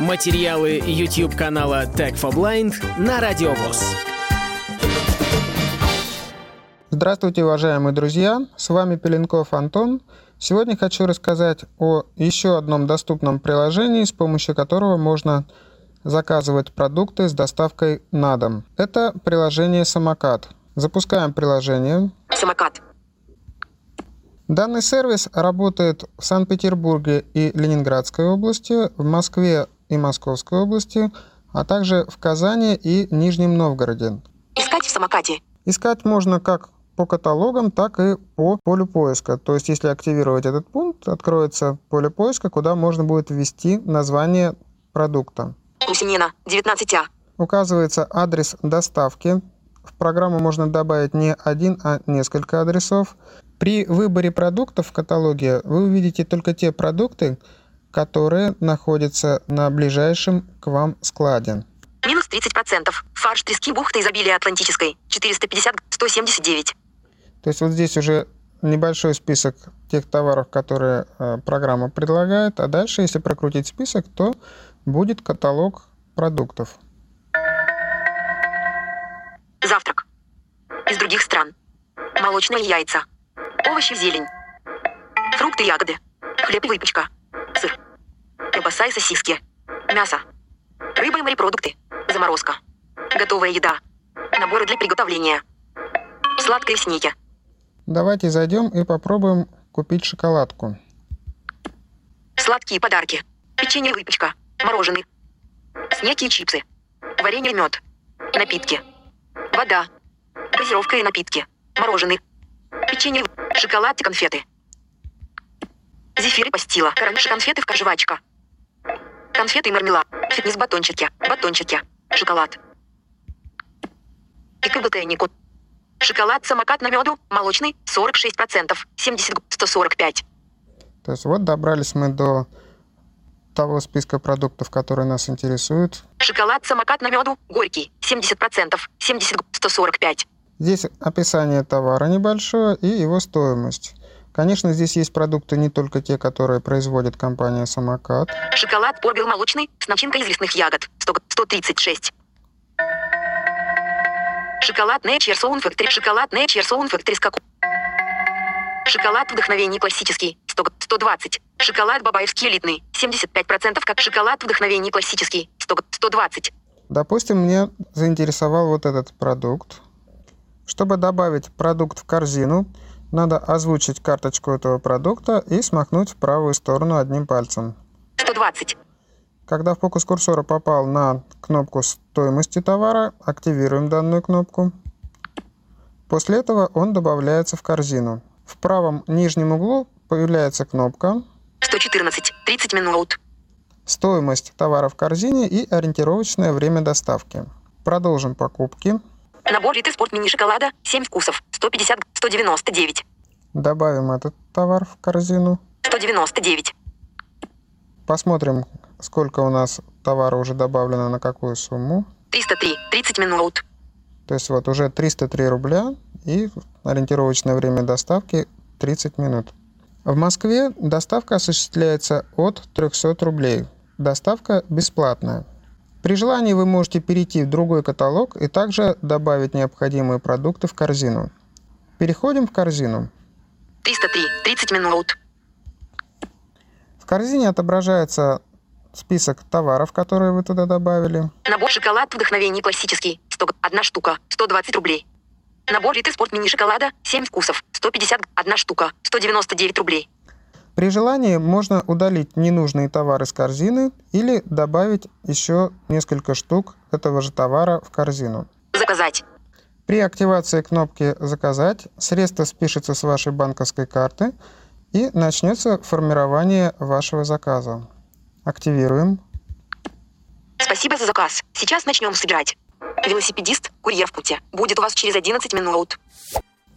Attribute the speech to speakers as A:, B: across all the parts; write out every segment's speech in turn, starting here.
A: Материалы YouTube канала Tech for Blind на Радиовоз.
B: Здравствуйте, уважаемые друзья! С вами Пеленков Антон. Сегодня хочу рассказать о еще одном доступном приложении, с помощью которого можно заказывать продукты с доставкой на дом. Это приложение «Самокат». Запускаем приложение.
C: Самокат.
B: Данный сервис работает в Санкт-Петербурге и Ленинградской области, в Москве и Московской области, а также в Казани и Нижнем Новгороде.
C: Искать в самокате.
B: Искать можно как по каталогам, так и по полю поиска. То есть, если активировать этот пункт, откроется поле поиска, куда можно будет ввести название продукта.
C: Гусенина, 19А.
B: Указывается адрес доставки. В программу можно добавить не один, а несколько адресов. При выборе продуктов в каталоге вы увидите только те продукты, которые находятся на ближайшем к вам складе.
C: Минус 30%. Фарш трески бухты изобилия Атлантической. 450-179.
B: То есть вот здесь уже небольшой список тех товаров, которые э, программа предлагает, а дальше, если прокрутить список, то будет каталог продуктов.
C: Завтрак. Из других стран. Молочные яйца. Овощи, зелень. Фрукты, ягоды. Хлеб и выпечка. Колбаса и сосиски. Мясо. Рыба и морепродукты. Заморозка. Готовая еда. Наборы для приготовления. Сладкие снеки.
B: Давайте зайдем и попробуем купить шоколадку.
C: Сладкие подарки. Печенье и выпечка. Мороженое. Снеки и чипсы. Варенье и мед. Напитки. Вода. Газировка и напитки. Мороженое. Печенье, шоколад и конфеты. Зефир и пастила. Карамельш конфеты в жвачка. Конфеты и мармелад. Фитнес-батончики. Батончики. Шоколад. И КБТнику. Шоколад самокат на меду, молочный, 46%, 70, 145.
B: То есть вот добрались мы до того списка продуктов, которые нас интересуют.
C: Шоколад самокат на меду, горький, 70%, 70, 145.
B: Здесь описание товара небольшое и его стоимость. Конечно, здесь есть продукты не только те, которые производит компания «Самокат».
C: Шоколад Орбел молочный с начинкой из лесных ягод, 100, 136. Шоколад Nature Sound Factory, шоколад Nature Sound Factory с каку... Шоколад вдохновений классический, 100, 120. Шоколад бабаевский элитный, 75% как шоколад вдохновений классический, 100, 120.
B: Допустим, мне заинтересовал вот этот продукт. Чтобы добавить продукт в корзину, надо озвучить карточку этого продукта и смахнуть в правую сторону одним пальцем.
C: 120.
B: Когда фокус курсора попал на кнопку стоимости товара, активируем данную кнопку. После этого он добавляется в корзину. В правом нижнем углу появляется кнопка
C: 114. 30 минут.
B: «Стоимость товара в корзине» и ориентировочное время доставки. Продолжим покупки.
C: Набор Риты Спорт Мини Шоколада, 7 вкусов, 150, 199.
B: Добавим этот товар в корзину.
C: 199.
B: Посмотрим, сколько у нас товара уже добавлено на какую сумму.
C: 303. 30 минут.
B: То есть вот уже 303 рубля и ориентировочное время доставки 30 минут. В Москве доставка осуществляется от 300 рублей. Доставка бесплатная. При желании вы можете перейти в другой каталог и также добавить необходимые продукты в корзину. Переходим в корзину.
C: 303. 30 минут.
B: В корзине отображается список товаров, которые вы туда добавили.
C: Набор шоколад вдохновений классический, 100, одна штука, 120 рублей. Набор Риты Спорт Мини Шоколада, 7 вкусов, 150, одна штука, 199 рублей.
B: При желании можно удалить ненужные товары с корзины или добавить еще несколько штук этого же товара в корзину.
C: Заказать.
B: При активации кнопки «Заказать» средство спишется с вашей банковской карты и начнется формирование вашего заказа. Активируем.
C: Спасибо за заказ. Сейчас начнем собирать. Велосипедист, курьер в пути. Будет у вас через 11 минут.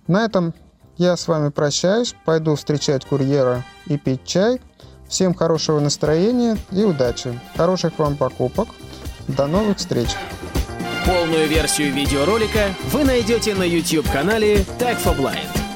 B: На этом я с вами прощаюсь, пойду встречать курьера и пить чай. Всем хорошего настроения и удачи. Хороших вам покупок. До новых встреч.
A: Полную версию видеоролика вы найдете на YouTube-канале Tag for Blind.